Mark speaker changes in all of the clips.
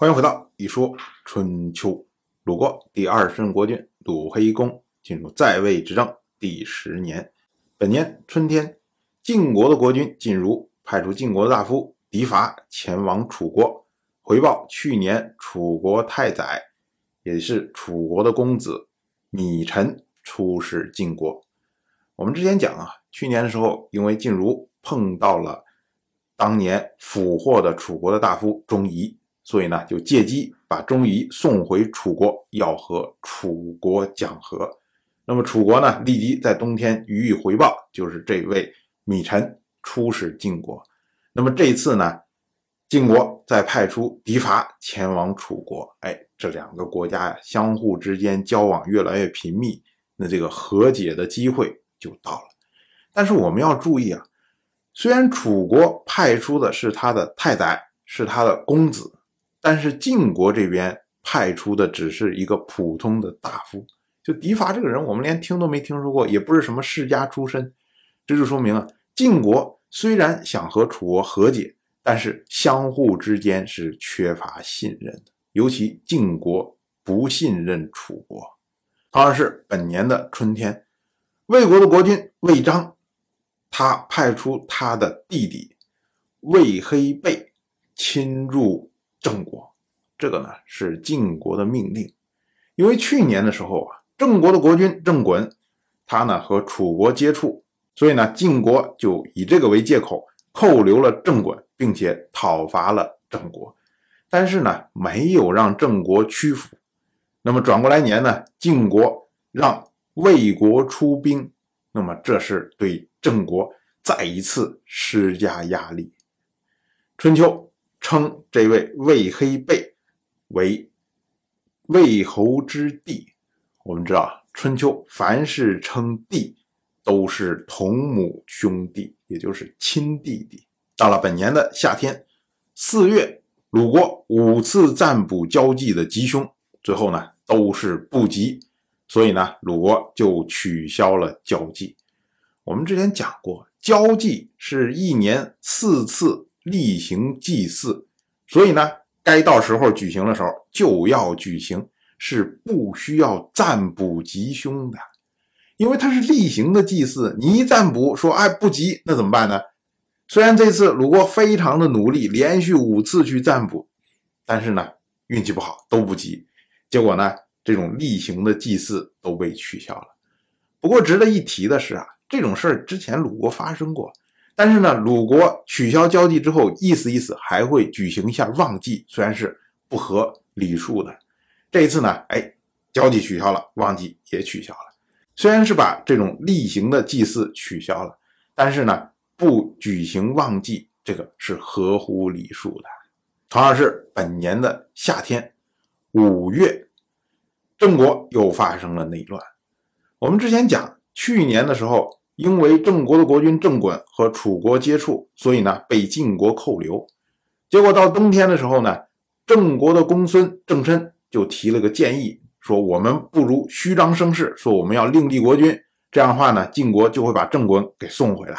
Speaker 1: 欢迎回到一说春秋。鲁国第二十任国君鲁黑公进入在位执政第十年，本年春天，晋国的国君晋如派出晋国的大夫狄伐前往楚国，回报去年楚国太宰，也是楚国的公子芈臣出使晋国。我们之前讲啊，去年的时候，因为晋如碰到了当年俘获的楚国的大夫钟仪。所以呢，就借机把钟仪送回楚国，要和楚国讲和。那么楚国呢，立即在冬天予以回报，就是这位芈臣出使晋国。那么这次呢，晋国再派出狄伐前往楚国，哎，这两个国家呀，相互之间交往越来越频密，那这个和解的机会就到了。但是我们要注意啊，虽然楚国派出的是他的太宰，是他的公子。但是晋国这边派出的只是一个普通的大夫，就狄伐这个人，我们连听都没听说过，也不是什么世家出身，这就说明啊，晋国虽然想和楚国和解，但是相互之间是缺乏信任的，尤其晋国不信任楚国。同样是本年的春天，魏国的国君魏章，他派出他的弟弟魏黑背侵入。郑国，这个呢是晋国的命令，因为去年的时候啊，郑国的国君郑衮，他呢和楚国接触，所以呢晋国就以这个为借口扣留了郑衮，并且讨伐了郑国，但是呢没有让郑国屈服。那么转过来年呢，晋国让魏国出兵，那么这是对郑国再一次施加压力。春秋。称这位魏黑背为魏侯之弟。我们知道，春秋凡是称弟，都是同母兄弟，也就是亲弟弟。到了本年的夏天，四月，鲁国五次占卜交际的吉凶，最后呢都是不吉，所以呢鲁国就取消了交际。我们之前讲过，交际是一年四次。例行祭祀，所以呢，该到时候举行的时候就要举行，是不需要占卜吉凶的，因为它是例行的祭祀。你一占卜说哎不吉，那怎么办呢？虽然这次鲁国非常的努力，连续五次去占卜，但是呢运气不好都不吉，结果呢这种例行的祭祀都被取消了。不过值得一提的是啊，这种事儿之前鲁国发生过。但是呢，鲁国取消交际之后，意思意思还会举行一下旺季，虽然是不合礼数的。这一次呢，哎，交际取消了，旺季也取消了。虽然是把这种例行的祭祀取消了，但是呢，不举行旺季，这个是合乎礼数的。同样是本年的夏天，五月，郑国又发生了内乱。我们之前讲，去年的时候。因为郑国的国君郑衮和楚国接触，所以呢被晋国扣留。结果到冬天的时候呢，郑国的公孙郑申就提了个建议，说我们不如虚张声势，说我们要另立国君。这样的话呢，晋国就会把郑衮给送回来。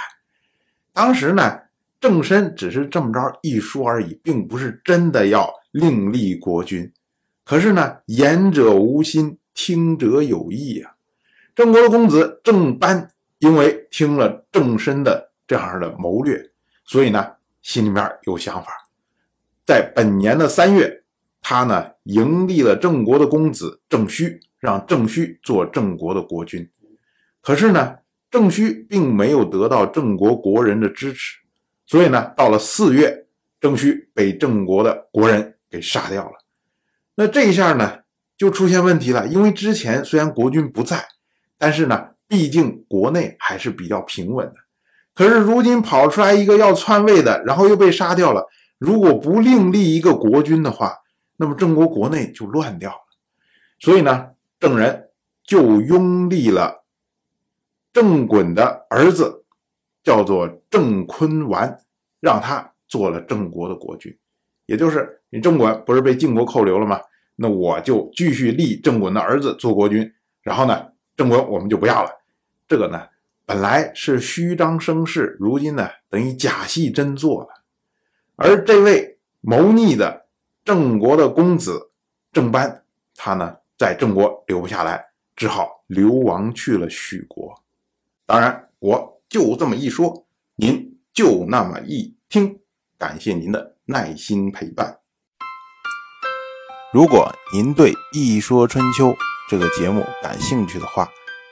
Speaker 1: 当时呢，郑申只是这么着一说而已，并不是真的要另立国君。可是呢，言者无心，听者有意啊。郑国的公子郑班。因为听了郑申的这样的谋略，所以呢，心里面有想法。在本年的三月，他呢迎立了郑国的公子郑须，让郑须做郑国的国君。可是呢，郑须并没有得到郑国国人的支持，所以呢，到了四月，郑须被郑国的国人给杀掉了。那这一下呢，就出现问题了。因为之前虽然国君不在，但是呢。毕竟国内还是比较平稳的，可是如今跑出来一个要篡位的，然后又被杀掉了。如果不另立一个国君的话，那么郑国国内就乱掉了。所以呢，郑人就拥立了郑衮的儿子，叫做郑坤完，让他做了郑国的国君。也就是你郑衮不是被晋国扣留了吗？那我就继续立郑衮的儿子做国君，然后呢，郑衮我们就不要了。这个呢，本来是虚张声势，如今呢，等于假戏真做了。而这位谋逆的郑国的公子郑班，他呢在郑国留不下来，只好流亡去了许国。当然，我就这么一说，您就那么一听。感谢您的耐心陪伴。如果您对《一说春秋》这个节目感兴趣的话，